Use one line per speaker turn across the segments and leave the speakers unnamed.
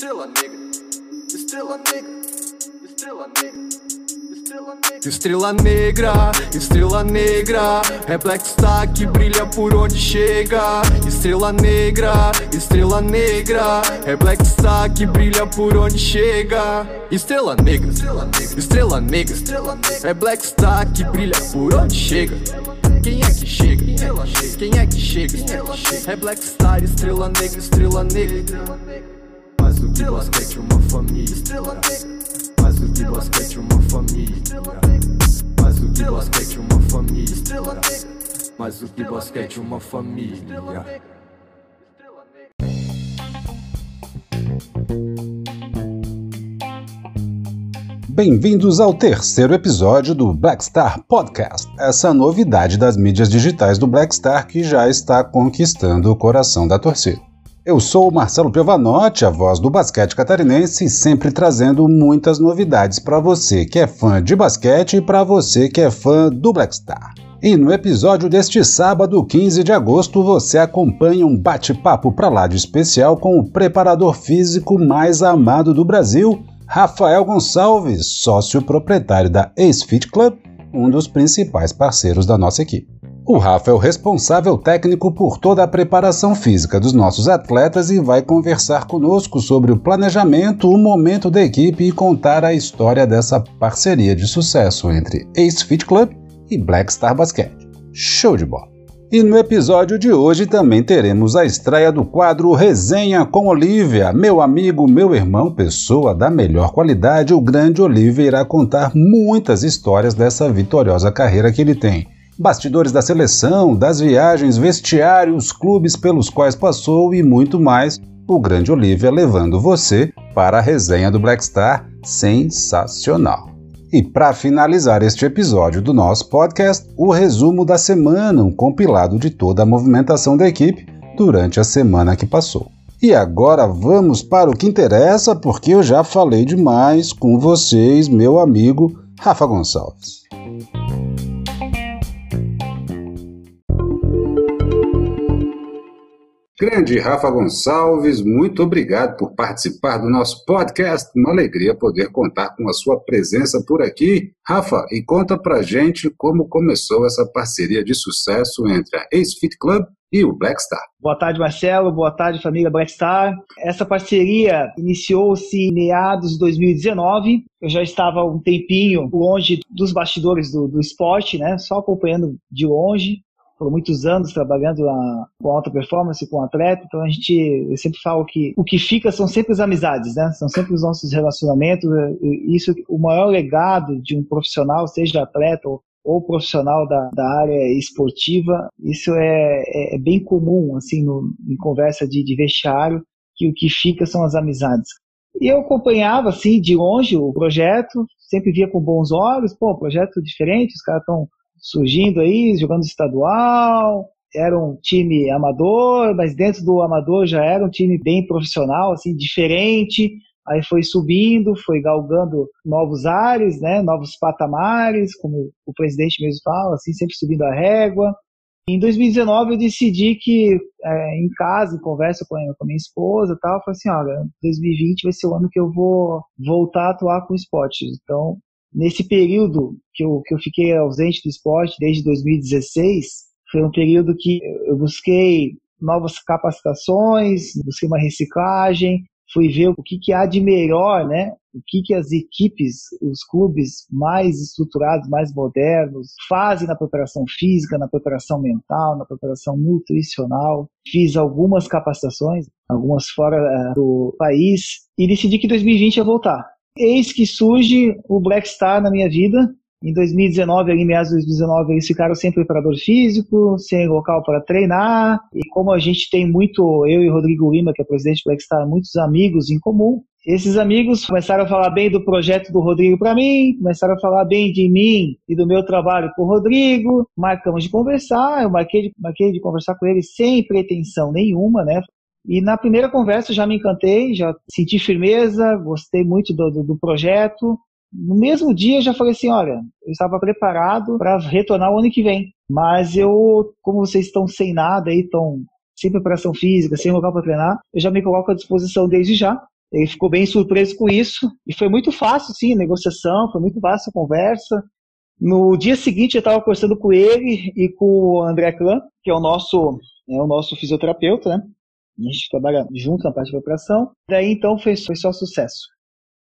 Estrela negra, estrela negra, estrela negra. Estrela negra, estrela negra, é Black Star que brilha por onde chega. Estrela negra, estrela negra, é Black Star que brilha por onde chega. Estrela negra, estrela negra, é Black Star que brilha por onde chega. Quem é que chega? Quem é que chega? É Black Star, estrela negra, estrela negra. Mais do que basquete, uma família. Mais do que basquete, uma família. Mais do que basquete, uma família. Mais do que basquete, uma família.
Bem-vindos ao terceiro episódio do Black Star Podcast, essa novidade das mídias digitais do Black Star que já está conquistando o coração da torcida. Eu sou Marcelo Piovanotti, a voz do basquete catarinense, sempre trazendo muitas novidades para você que é fã de basquete e para você que é fã do Black Star. E no episódio deste sábado, 15 de agosto, você acompanha um bate-papo para lá de especial com o preparador físico mais amado do Brasil, Rafael Gonçalves, sócio proprietário da Ace Fit Club, um dos principais parceiros da nossa equipe. O Rafa é o responsável técnico por toda a preparação física dos nossos atletas e vai conversar conosco sobre o planejamento, o momento da equipe e contar a história dessa parceria de sucesso entre Ace Fit Club e Black Star Basket. Show de bola! E no episódio de hoje também teremos a estreia do quadro Resenha com Olivia. Meu amigo, meu irmão, pessoa da melhor qualidade, o grande Olivia irá contar muitas histórias dessa vitoriosa carreira que ele tem bastidores da seleção, das viagens, vestiários, clubes pelos quais passou e muito mais. O grande Olivia levando você para a resenha do Black Star sensacional. E para finalizar este episódio do nosso podcast, o resumo da semana, um compilado de toda a movimentação da equipe durante a semana que passou. E agora vamos para o que interessa, porque eu já falei demais com vocês, meu amigo Rafa Gonçalves. Grande Rafa Gonçalves, muito obrigado por participar do nosso podcast. Uma alegria poder contar com a sua presença por aqui. Rafa, e conta pra gente como começou essa parceria de sucesso entre a Ace Fit Club e o Black Star.
Boa tarde, Marcelo. Boa tarde, família Black Star. Essa parceria iniciou-se em meados de 2019. Eu já estava um tempinho longe dos bastidores do, do esporte, né? Só acompanhando de longe por muitos anos trabalhando na, com alta performance, com atleta, então a gente, eu sempre falo que o que fica são sempre as amizades, né? São sempre os nossos relacionamentos, isso, o maior legado de um profissional, seja atleta ou, ou profissional da, da área esportiva, isso é, é, é bem comum, assim, no, em conversa de, de vestiário, que o que fica são as amizades. E eu acompanhava, assim, de longe o projeto, sempre via com bons olhos, pô, projeto diferente, os caras estão surgindo aí, jogando estadual, era um time amador, mas dentro do amador já era um time bem profissional, assim, diferente. Aí foi subindo, foi galgando novos ares, né, novos patamares, como o presidente mesmo fala, assim, sempre subindo a régua. Em 2019 eu decidi que é, em casa, em conversa com a, com a minha esposa, tal, falei assim, olha, 2020 vai ser o ano que eu vou voltar a atuar com esportes. Então Nesse período que eu, que eu fiquei ausente do esporte, desde 2016, foi um período que eu busquei novas capacitações, busquei uma reciclagem, fui ver o que, que há de melhor, né? O que, que as equipes, os clubes mais estruturados, mais modernos, fazem na preparação física, na preparação mental, na preparação nutricional. Fiz algumas capacitações, algumas fora uh, do país, e decidi que 2020 ia voltar. Eis que surge o Black Star na minha vida. Em 2019, ali meados de 2019, eles ficaram sem preparador físico, sem local para treinar. E como a gente tem muito, eu e Rodrigo Lima, que é presidente do Black Star, muitos amigos em comum, esses amigos começaram a falar bem do projeto do Rodrigo para mim, começaram a falar bem de mim e do meu trabalho com o Rodrigo. Marcamos de conversar, eu marquei de, marquei de conversar com ele sem pretensão nenhuma, né? E na primeira conversa já me encantei, já senti firmeza, gostei muito do, do, do projeto. No mesmo dia já falei assim, olha, eu estava preparado para retornar o ano que vem, mas eu, como vocês estão sem nada aí, estão sem preparação física, sem lugar para treinar, eu já me coloco à disposição desde já. Ele ficou bem surpreso com isso e foi muito fácil, sim, a negociação, foi muito fácil a conversa. No dia seguinte, eu estava conversando com ele e com o André Clã, que é o nosso, é o nosso fisioterapeuta, né? A gente trabalha junto na parte de operação. Daí, então, foi, foi só sucesso.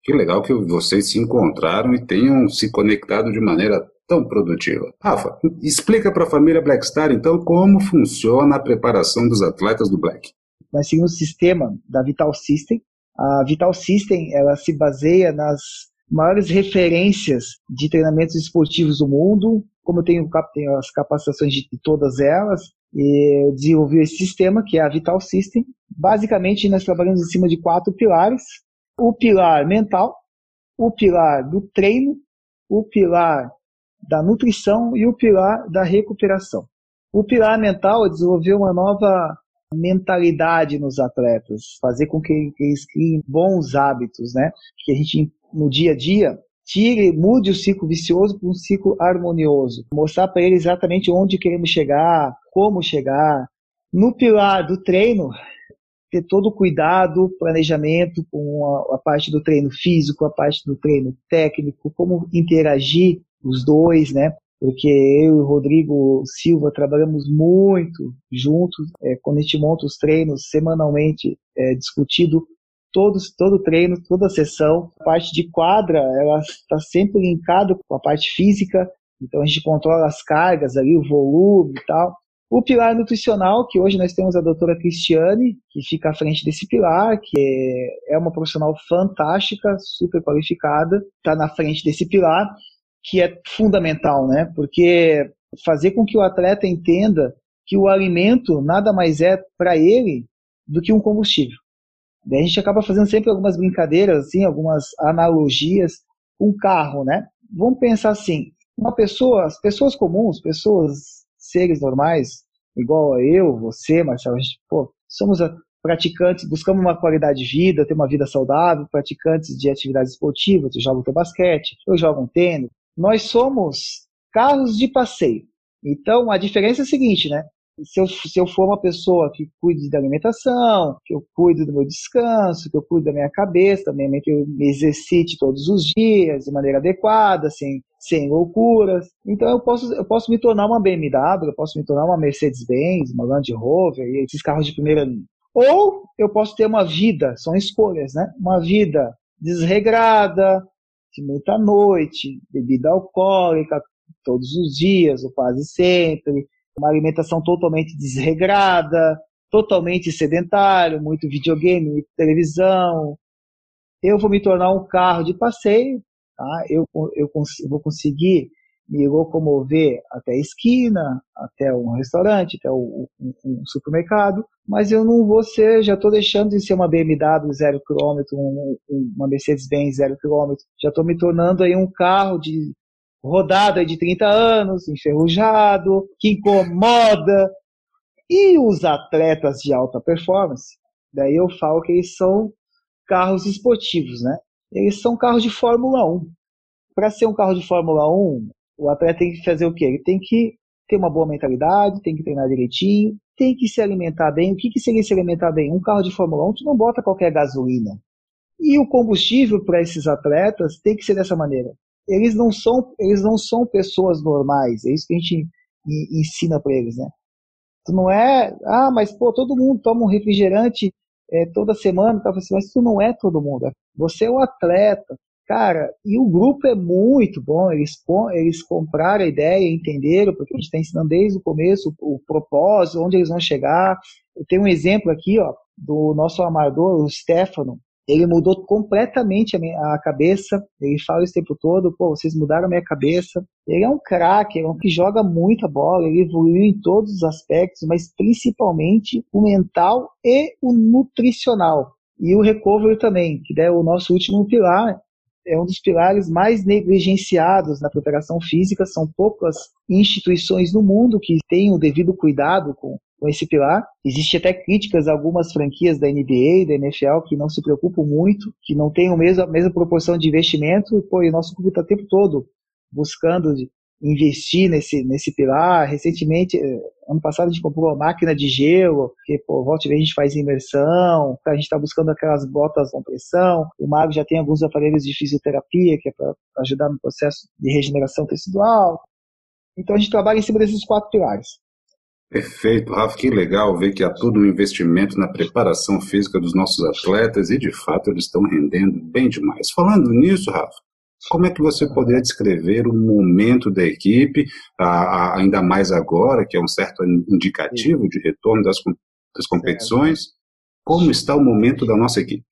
Que legal que vocês se encontraram e tenham se conectado de maneira tão produtiva. Rafa, explica para a família Blackstar, então, como funciona a preparação dos atletas do Black.
Nós seguimos o sistema da Vital System. A Vital System, ela se baseia nas maiores referências de treinamentos esportivos do mundo, como eu tenho, tenho as capacitações de todas elas, e desenvolvi esse sistema, que é a Vital System. Basicamente, nós trabalhamos em cima de quatro pilares. O pilar mental, o pilar do treino, o pilar da nutrição e o pilar da recuperação. O pilar mental desenvolver uma nova mentalidade nos atletas, fazer com que eles criem bons hábitos, né? Que a gente no dia a dia tire, mude o ciclo vicioso para um ciclo harmonioso, mostrar para eles exatamente onde queremos chegar, como chegar. No pilar do treino, ter todo o cuidado, planejamento com a, a parte do treino físico, a parte do treino técnico, como interagir os dois, né? Porque eu e o Rodrigo Silva trabalhamos muito juntos, é, quando a gente monta os treinos semanalmente, é, discutido todos, todo treino, toda sessão. A parte de quadra, ela está sempre linkada com a parte física, então a gente controla as cargas ali, o volume e tal. O pilar nutricional, que hoje nós temos a doutora Cristiane, que fica à frente desse pilar, que é, é uma profissional fantástica, super qualificada, está na frente desse pilar, que é fundamental, né? Porque fazer com que o atleta entenda que o alimento nada mais é para ele do que um combustível. Daí a gente acaba fazendo sempre algumas brincadeiras, assim, algumas analogias com um carro, né? Vamos pensar assim, uma pessoa, as pessoas comuns, pessoas, seres normais, igual a eu, você, Marcelo, a gente, pô, somos praticantes, buscamos uma qualidade de vida, ter uma vida saudável, praticantes de atividades esportivas, eu jogo teu basquete, eu jogo um tênis. Nós somos carros de passeio. Então, a diferença é a seguinte, né? Se eu, se eu for uma pessoa que cuide da alimentação, que eu cuido do meu descanso, que eu cuido da minha cabeça, também que eu me exercite todos os dias de maneira adequada, sem, sem loucuras. Então eu posso, eu posso me tornar uma BMW, eu posso me tornar uma Mercedes-Benz, uma Land Rover, esses carros de primeira linha. Ou eu posso ter uma vida, são escolhas, né? Uma vida desregrada, de muita noite, bebida alcoólica todos os dias ou quase sempre, uma alimentação totalmente desregrada, totalmente sedentário, muito videogame, muita televisão. Eu vou me tornar um carro de passeio, tá? eu, eu, eu vou conseguir me locomover até a esquina, até um restaurante, até um, um, um supermercado, mas eu não vou ser, já estou deixando de ser uma BMW zero quilômetro, um, uma Mercedes-Benz zero quilômetro, já estou me tornando aí um carro de rodada de 30 anos, enferrujado, que incomoda. E os atletas de alta performance, daí eu falo que eles são carros esportivos, né? Eles são carros de Fórmula 1. Para ser um carro de Fórmula 1, o atleta tem que fazer o quê? Ele tem que ter uma boa mentalidade, tem que treinar direitinho, tem que se alimentar bem. O que, que seria se alimentar bem? Um carro de Fórmula 1, tu não bota qualquer gasolina. E o combustível para esses atletas tem que ser dessa maneira eles não são eles não são pessoas normais. É isso que a gente ensina para eles, né? Tu não é, ah, mas pô, todo mundo toma um refrigerante é, toda semana, tá? mas tu não é todo mundo. Você é um atleta, cara. E o grupo é muito bom. Eles eles compraram a ideia, entenderam, porque a gente está ensinando desde o começo o, o propósito, onde eles vão chegar. Eu tenho um exemplo aqui, ó, do nosso amador, o Stefano ele mudou completamente a, minha, a cabeça. Ele fala isso o tempo todo, pô, vocês mudaram a minha cabeça. Ele é um craque, é um que joga muita bola, ele evoluiu em todos os aspectos, mas principalmente o mental e o nutricional. E o recovery também, que é o nosso último pilar, é um dos pilares mais negligenciados na preparação física. São poucas instituições no mundo que têm o devido cuidado com, com esse pilar. Existe até críticas a algumas franquias da NBA e da NFL que não se preocupam muito, que não têm a mesma, a mesma proporção de investimento, pô, e o nosso clube está o tempo todo buscando investir nesse, nesse pilar. Recentemente, eh, Ano passado a gente comprou uma máquina de gelo, porque, pô, volta e meia a gente faz imersão, a gente está buscando aquelas botas com pressão. O Mago já tem alguns aparelhos de fisioterapia, que é para ajudar no processo de regeneração tecidual. Então a gente trabalha em cima desses quatro pilares.
Perfeito, Rafa, que legal ver que há todo um investimento na preparação física dos nossos atletas e de fato eles estão rendendo bem demais. Falando nisso, Rafa, como é que você poderia descrever o momento da equipe, ainda mais agora, que é um certo indicativo de retorno das, das competições? Como está o momento da nossa equipe?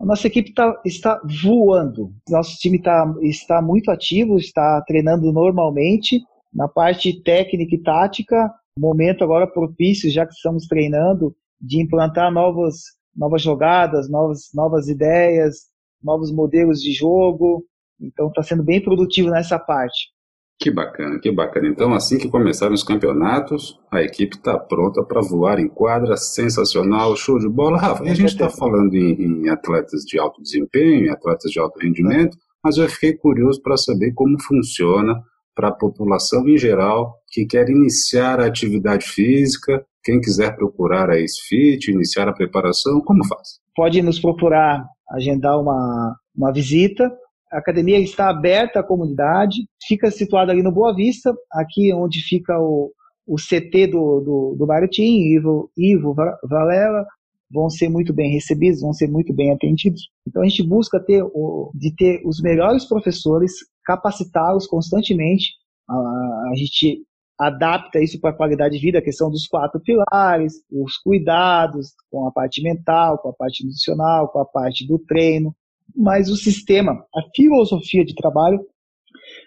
A nossa equipe tá, está voando. Nosso time tá, está muito ativo, está treinando normalmente. Na parte técnica e tática, momento agora propício, já que estamos treinando, de implantar novas, novas jogadas, novas, novas ideias, novos modelos de jogo. Então está sendo bem produtivo nessa parte.
Que bacana, que bacana. Então, assim que começarem os campeonatos, a equipe está pronta para voar em quadra, sensacional, show de bola. Rafa, a gente está falando em, em, atletas de alto desempenho, em atletas de alto rendimento, mas eu fiquei curioso para saber como funciona para a população em geral que quer iniciar a atividade física, quem quiser procurar a SFIT, iniciar a preparação, como faz?
Pode nos procurar, agendar uma, uma visita a academia está aberta à comunidade, fica situada ali no Boa Vista, aqui onde fica o, o CT do, do, do Baratim, Ivo, Ivo Valela, vão ser muito bem recebidos, vão ser muito bem atendidos. Então a gente busca ter o, de ter os melhores professores, capacitá-los constantemente. A, a gente adapta isso para a qualidade de vida, a questão dos quatro pilares, os cuidados com a parte mental, com a parte nutricional, com a parte do treino, mas o sistema, a filosofia de trabalho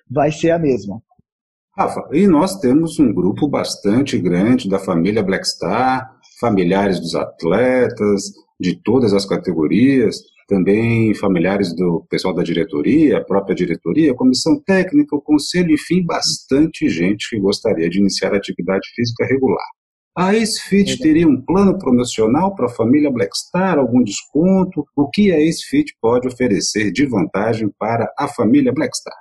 vai ser a mesma.
Rafa, e nós temos um grupo bastante grande da família Blackstar, familiares dos atletas, de todas as categorias, também familiares do pessoal da diretoria, a própria diretoria, comissão técnica, o conselho, enfim, bastante gente que gostaria de iniciar atividade física regular. A AceFit teria um plano promocional para a família Blackstar, algum desconto? O que a AceFit pode oferecer de vantagem para a família Blackstar?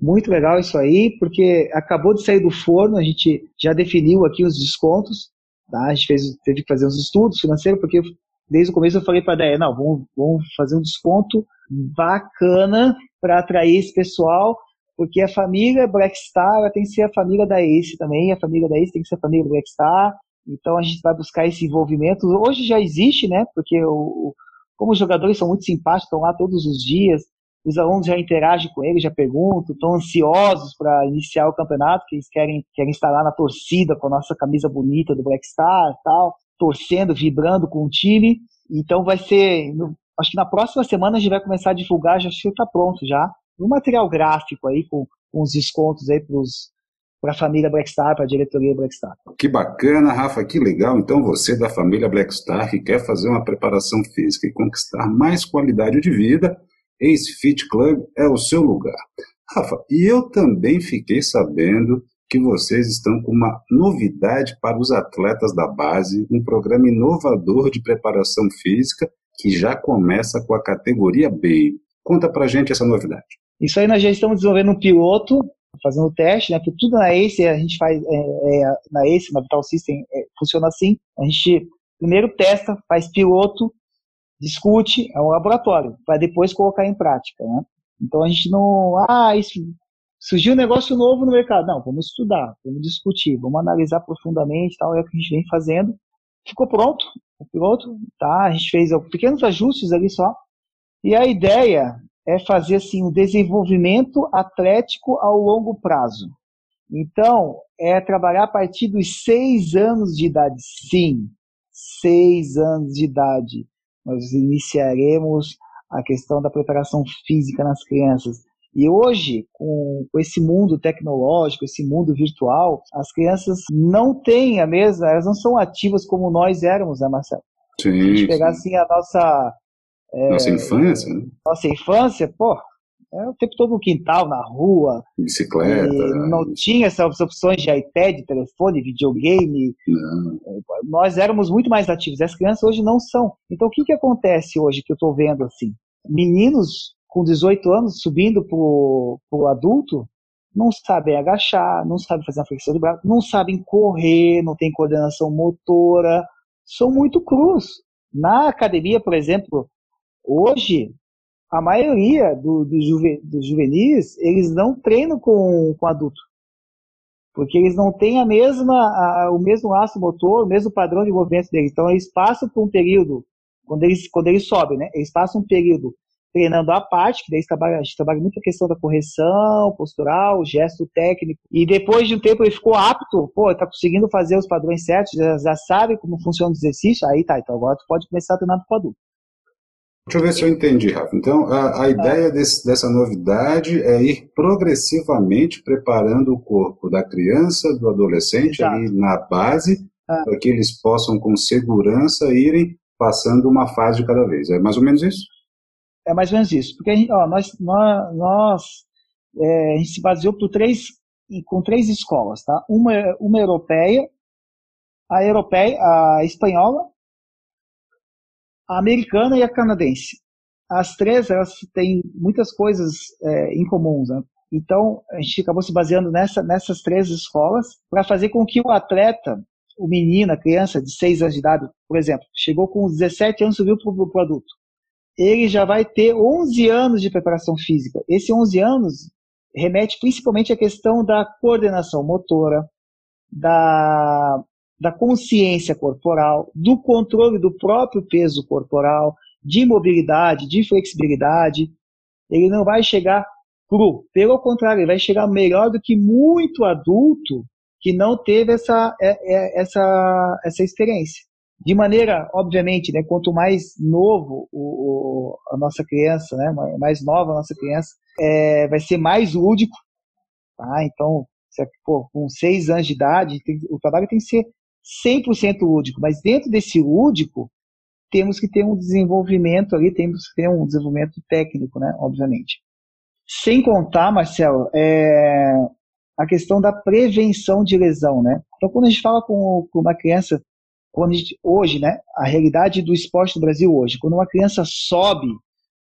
Muito legal isso aí, porque acabou de sair do forno, a gente já definiu aqui os descontos, tá? a gente fez, teve que fazer uns estudos financeiros, porque desde o começo eu falei para a Deia, não, vamos, vamos fazer um desconto bacana para atrair esse pessoal, porque a família Blackstar tem que ser a família da Ace também, a família da Ace tem que ser a família Blackstar, então a gente vai buscar esse envolvimento. Hoje já existe, né? Porque o, como os jogadores são muito simpáticos, estão lá todos os dias, os alunos já interagem com eles, já perguntam, estão ansiosos para iniciar o campeonato, que eles querem, querem estar lá na torcida com a nossa camisa bonita do Blackstar tal, torcendo, vibrando com o time. Então vai ser, acho que na próxima semana a gente vai começar a divulgar, já está pronto já, um material gráfico aí com, com os descontos aí para a família Blackstar, para a diretoria Blackstar.
Que bacana, Rafa, que legal. Então você da família Blackstar que quer fazer uma preparação física e conquistar mais qualidade de vida, Ace Fit Club é o seu lugar. Rafa, e eu também fiquei sabendo que vocês estão com uma novidade para os atletas da base, um programa inovador de preparação física que já começa com a categoria B. Conta pra gente essa novidade.
Isso aí nós já estamos desenvolvendo um piloto, fazendo o teste, né? Porque tudo na ACE a gente faz, é, é, na ACE, na Vital System, é, funciona assim. A gente primeiro testa, faz piloto, discute, é um laboratório, para depois colocar em prática, né? Então a gente não, ah, isso, surgiu um negócio novo no mercado. Não, vamos estudar, vamos discutir, vamos analisar profundamente, tal, é o que a gente vem fazendo. Ficou pronto, o piloto, tá? A gente fez pequenos ajustes ali só. E a ideia é fazer assim o um desenvolvimento atlético ao longo prazo. Então, é trabalhar a partir dos seis anos de idade. Sim, seis anos de idade. Nós iniciaremos a questão da preparação física nas crianças. E hoje, com, esse mundo tecnológico, esse mundo virtual, as crianças não têm a mesma, elas não são ativas como nós éramos, né, Marcelo?
Sim, Se a
gente pegar assim a nossa
é, nossa infância, né?
Nossa infância, pô, é o tempo todo no quintal, na rua.
Bicicleta.
Não tinha essas opções de iPad, telefone, videogame.
Não.
Nós éramos muito mais ativos. As crianças hoje não são. Então o que, que acontece hoje que eu estou vendo assim? Meninos com 18 anos subindo pro, pro adulto, não sabem agachar, não sabem fazer a flexão de braço, não sabem correr, não tem coordenação motora, são muito crus. Na academia, por exemplo, hoje, a maioria do, do juve, dos juvenis, eles não treinam com, com adulto. Porque eles não têm a mesma, a, o mesmo laço motor, o mesmo padrão de movimento deles. Então, eles passam por um período, quando eles, quando eles sobem, né? Eles passam um período treinando a parte, que daí trabalha, a gente trabalha muito a questão da correção postural, gesto técnico, e depois de um tempo ele ficou apto, pô, tá conseguindo fazer os padrões certos, já, já sabe como funciona o exercício, aí tá, então agora tu pode começar a treinar pro adulto.
Deixa eu ver se eu entendi, Rafa. Então, a, a ideia desse, dessa novidade é ir progressivamente preparando o corpo da criança, do adolescente Exato. ali na base, ah. para que eles possam com segurança irem passando uma fase de cada vez. É mais ou menos isso?
É mais ou menos isso. Porque gente, ó, nós, nós, nós é, a gente se baseou por três, com três escolas, tá? Uma, uma europeia, a europeia, a espanhola, a americana e a canadense. As três, elas têm muitas coisas é, em comum, né? Então, a gente acabou se baseando nessa, nessas três escolas para fazer com que o atleta, o menino, a criança de 6 anos de idade, por exemplo, chegou com 17 anos subiu para o adulto ele já vai ter 11 anos de preparação física. Esse 11 anos remete principalmente à questão da coordenação motora, da, da consciência corporal, do controle do próprio peso corporal, de mobilidade, de flexibilidade. Ele não vai chegar cru. Pelo contrário, ele vai chegar melhor do que muito adulto que não teve essa, é, é, essa, essa experiência. De maneira, obviamente, né, quanto mais novo o, o, a nossa criança, né, mais nova a nossa criança, é, vai ser mais lúdico. Tá? Então, se, pô, com seis anos de idade, tem, o trabalho tem que ser 100% lúdico, mas dentro desse lúdico, temos que ter um desenvolvimento ali, temos que ter um desenvolvimento técnico, né, obviamente. Sem contar, Marcelo, é, a questão da prevenção de lesão, né? Então, quando a gente fala com, com uma criança gente, hoje, né, a realidade do esporte no Brasil hoje, quando uma criança sobe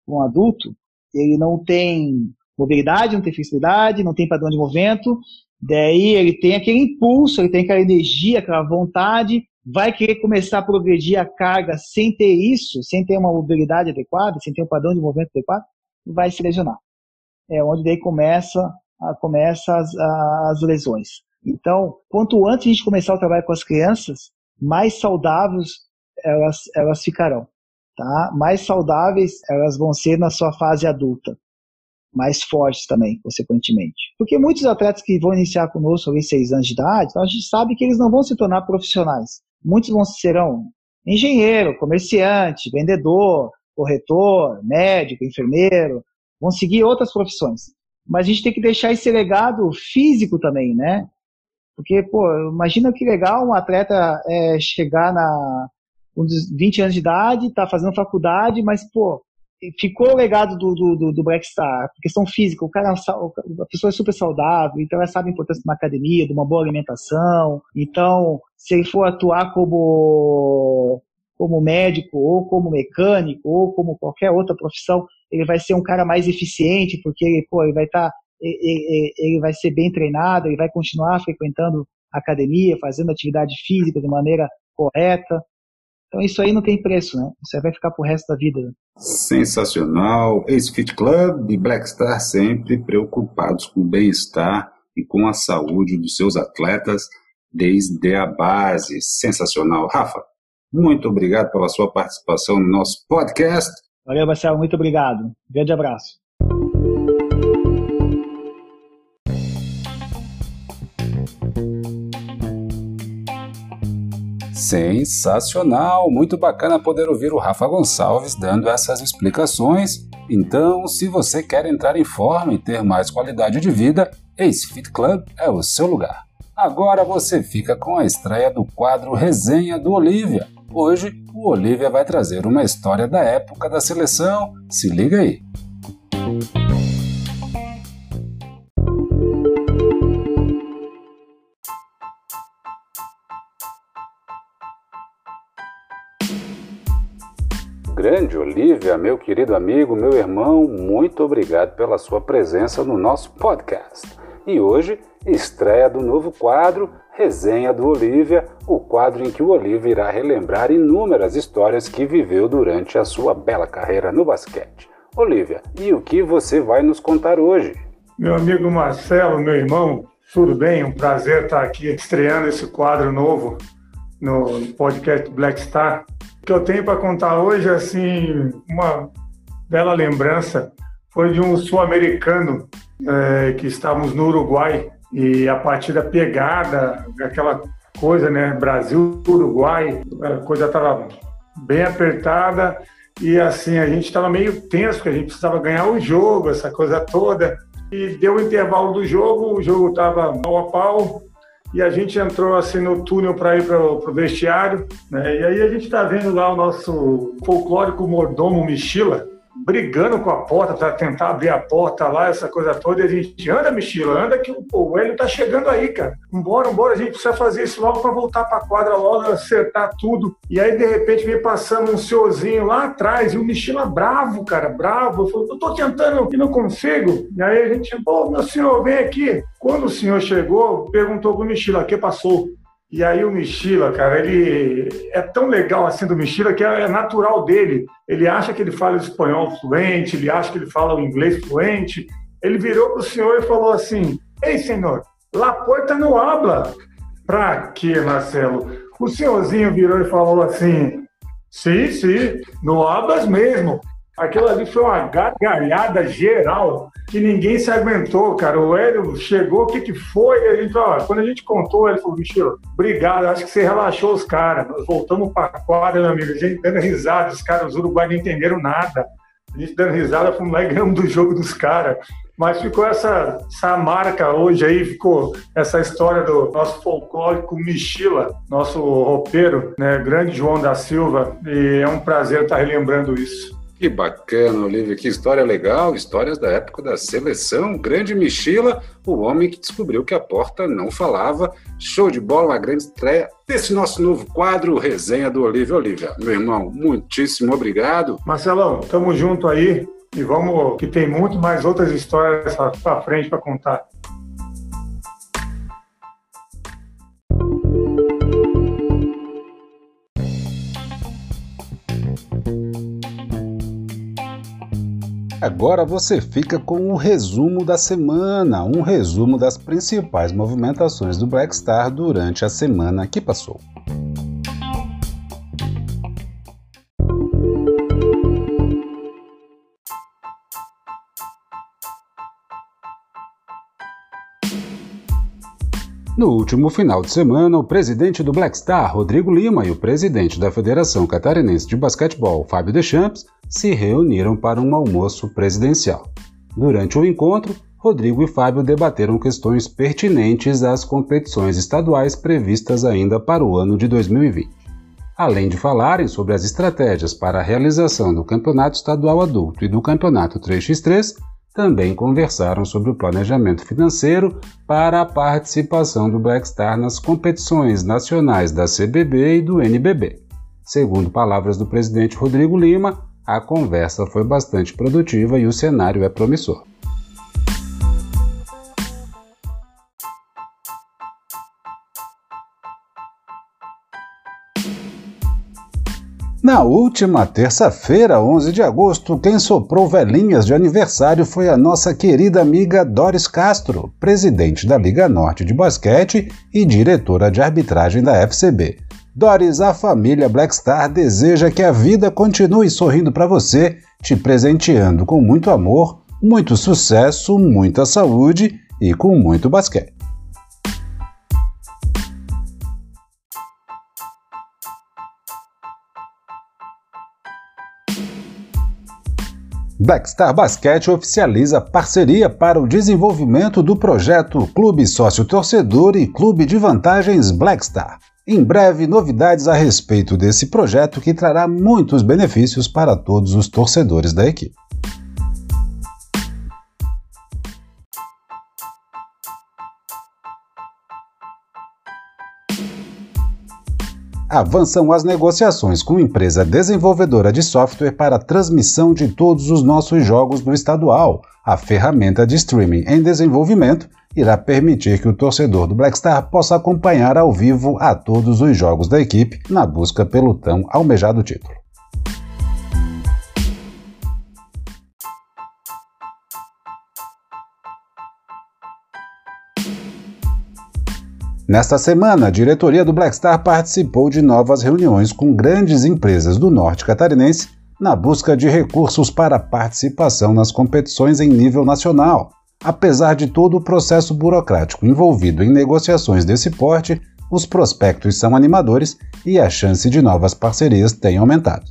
um adulto, ele não tem mobilidade, não tem flexibilidade, não tem padrão de movimento, daí ele tem aquele impulso, ele tem aquela energia, aquela vontade, vai querer começar a progredir a carga sem ter isso, sem ter uma mobilidade adequada, sem ter um padrão de movimento adequado, vai se lesionar. É onde daí começa, começa as, as lesões. Então, quanto antes a gente começar o trabalho com as crianças, mais saudáveis elas, elas ficarão. Tá? Mais saudáveis elas vão ser na sua fase adulta. Mais fortes também, consequentemente. Porque muitos atletas que vão iniciar conosco ali seis anos de idade, a gente sabe que eles não vão se tornar profissionais. Muitos vão serão engenheiro, comerciante, vendedor, corretor, médico, enfermeiro, vão seguir outras profissões. Mas a gente tem que deixar esse legado físico também, né? Porque, pô, imagina que legal um atleta é, chegar na com 20 anos de idade, tá fazendo faculdade, mas, pô, ficou o legado do, do, do, Black Star, questão física, o cara, a pessoa é super saudável, então ela sabe a importância de uma academia, de uma boa alimentação, então, se ele for atuar como, como médico, ou como mecânico, ou como qualquer outra profissão, ele vai ser um cara mais eficiente, porque ele, pô, ele vai estar tá ele vai ser bem treinado, ele vai continuar frequentando academia, fazendo atividade física de maneira correta. Então isso aí não tem preço, né? Aí vai ficar pro resto da vida. Né?
Sensacional. Ace Fit Club e Black Star sempre preocupados com o bem-estar e com a saúde dos seus atletas desde a base. Sensacional. Rafa, muito obrigado pela sua participação no nosso podcast.
Valeu, Marcelo. Muito obrigado. Grande abraço.
Sensacional! Muito bacana poder ouvir o Rafa Gonçalves dando essas explicações. Então, se você quer entrar em forma e ter mais qualidade de vida, Ace Fit Club é o seu lugar. Agora você fica com a estreia do quadro Resenha do Olivia. Hoje, o Olivia vai trazer uma história da época da seleção. Se liga aí! Grande Olivia, meu querido amigo, meu irmão, muito obrigado pela sua presença no nosso podcast. e hoje estreia do novo quadro Resenha do Olivia, o quadro em que o Olivia irá relembrar inúmeras histórias que viveu durante a sua bela carreira no basquete. Olivia, e o que você vai nos contar hoje?
Meu amigo Marcelo, meu irmão, tudo bem? Um prazer estar aqui estreando esse quadro novo no podcast Black Star. Que eu tenho para contar hoje assim, uma bela lembrança foi de um sul-americano é, que estávamos no Uruguai e a partida pegada, aquela coisa, né? Brasil, Uruguai, a coisa estava bem apertada e assim a gente estava meio tenso, porque a gente precisava ganhar o jogo, essa coisa toda. E deu o intervalo do jogo, o jogo estava pau a pau, e a gente entrou assim no túnel para ir para o vestiário, né? E aí a gente está vendo lá o nosso folclórico mordomo Michila, brigando com a porta para tentar abrir a porta lá, essa coisa toda. E a gente anda, Michila, anda que o Hélio tá chegando aí, cara. Vambora, vambora, a gente precisa fazer isso logo para voltar para a quadra, logo acertar tudo. E aí, de repente, vem passando um senhorzinho lá atrás e o Michila bravo, cara, bravo. Falei, eu tô tentando e não consigo. E aí a gente, pô, meu senhor, vem aqui. Quando o senhor chegou, perguntou pro Michila, que passou? E aí o Michila, cara, ele é tão legal assim do Michila que é natural dele. Ele acha que ele fala espanhol fluente, ele acha que ele fala o inglês fluente. Ele virou pro senhor e falou assim: Ei, senhor, la porta não habla. Pra quê, Marcelo? O senhorzinho virou e falou assim: Sim, sim, não hablas mesmo. Aquilo ali foi uma gargalhada geral que ninguém se aguentou, cara. O Hélio chegou, o que, que foi? A gente, ó, quando a gente contou, ele falou, bicho, obrigado, acho que você relaxou os caras. Nós voltamos para a quadra, meu amigo, a gente dando risada, os caras, os uruguaios não entenderam nada. A gente dando risada, fomos lá e ganhamos do jogo dos caras. Mas ficou essa, essa marca hoje aí, ficou essa história do nosso folclórico Michila, nosso roupeiro, né, grande João da Silva, e é um prazer estar relembrando isso.
Que bacana, Olivia, que história legal, histórias da época da seleção, grande Michila, o homem que descobriu que a porta não falava. Show de bola, uma grande estreia desse nosso novo quadro, Resenha do Olivia. Olivia, meu irmão, muitíssimo obrigado.
Marcelão, tamo junto aí e vamos, que tem muito mais outras histórias para frente para contar.
Agora você fica com o resumo da semana, um resumo das principais movimentações do Black Star durante a semana que passou. No último final de semana, o presidente do Black Star, Rodrigo Lima, e o presidente da Federação Catarinense de Basquetebol, Fábio Deschamps, se reuniram para um almoço presidencial. Durante o encontro, Rodrigo e Fábio debateram questões pertinentes às competições estaduais previstas ainda para o ano de 2020. Além de falarem sobre as estratégias para a realização do Campeonato Estadual Adulto e do Campeonato 3x3, também conversaram sobre o planejamento financeiro para a participação do Black Star nas competições nacionais da CBB e do NBB. Segundo palavras do presidente Rodrigo Lima, a conversa foi bastante produtiva e o cenário é promissor. Na última terça-feira, 11 de agosto, quem soprou velhinhas de aniversário foi a nossa querida amiga Doris Castro, presidente da Liga Norte de Basquete e diretora de arbitragem da FCB. Doris, a família Blackstar deseja que a vida continue sorrindo para você, te presenteando com muito amor, muito sucesso, muita saúde e com muito basquete. Blackstar Basquete oficializa parceria para o desenvolvimento do projeto Clube Sócio Torcedor e Clube de Vantagens Blackstar. Em breve, novidades a respeito desse projeto que trará muitos benefícios para todos os torcedores da equipe. Avançam as negociações com empresa desenvolvedora de software para transmissão de todos os nossos jogos do estadual. A ferramenta de streaming em desenvolvimento irá permitir que o torcedor do Blackstar possa acompanhar ao vivo a todos os jogos da equipe na busca pelo tão almejado título. Nesta semana, a diretoria do Blackstar participou de novas reuniões com grandes empresas do norte catarinense na busca de recursos para participação nas competições em nível nacional. Apesar de todo o processo burocrático envolvido em negociações desse porte, os prospectos são animadores e a chance de novas parcerias tem aumentado.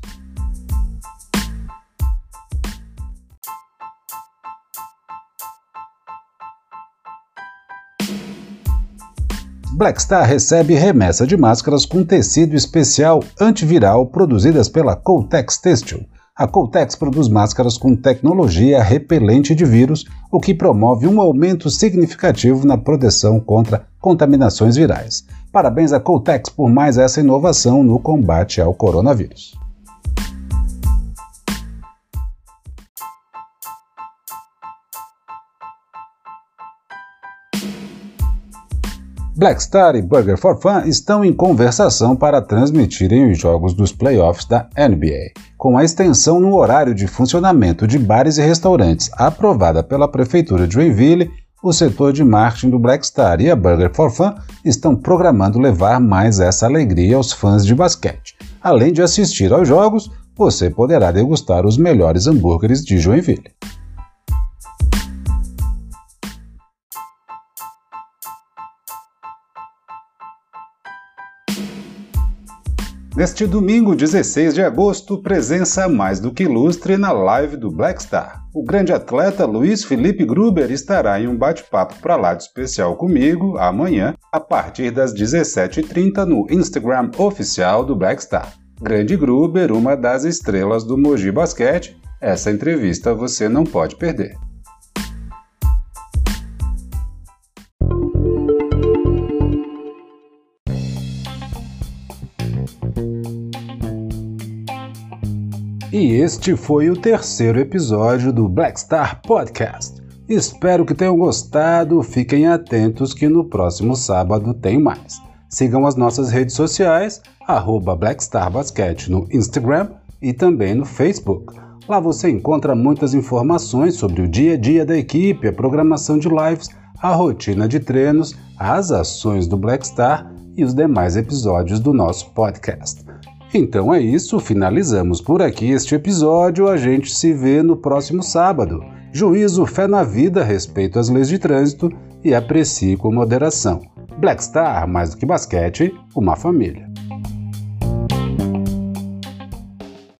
Blackstar recebe remessa de máscaras com tecido especial antiviral produzidas pela Coltex Têxtil. A Coltex produz máscaras com tecnologia repelente de vírus, o que promove um aumento significativo na proteção contra contaminações virais. Parabéns à Coltex por mais essa inovação no combate ao coronavírus. Blackstar e Burger for Fun estão em conversação para transmitirem os jogos dos playoffs da NBA. Com a extensão no horário de funcionamento de bares e restaurantes aprovada pela Prefeitura de Joinville, o setor de marketing do Blackstar e a Burger for Fun estão programando levar mais essa alegria aos fãs de basquete. Além de assistir aos jogos, você poderá degustar os melhores hambúrgueres de Joinville. Neste domingo, 16 de agosto, presença mais do que ilustre na live do Black Star. O grande atleta Luiz Felipe Gruber estará em um bate-papo para lá de especial comigo amanhã, a partir das 17h30 no Instagram oficial do Black Star. Grande Gruber, uma das estrelas do Mogi Basquete, essa entrevista você não pode perder. E este foi o terceiro episódio do Black Star Podcast. Espero que tenham gostado. Fiquem atentos que no próximo sábado tem mais. Sigam as nossas redes sociais, arroba BlackstarBasket no Instagram e também no Facebook. Lá você encontra muitas informações sobre o dia a dia da equipe, a programação de lives, a rotina de treinos, as ações do Blackstar e os demais episódios do nosso podcast. Então é isso, finalizamos por aqui este episódio. A gente se vê no próximo sábado. Juízo, fé na vida, respeito às leis de trânsito e aprecie com moderação. Black Star, mais do que basquete, uma família.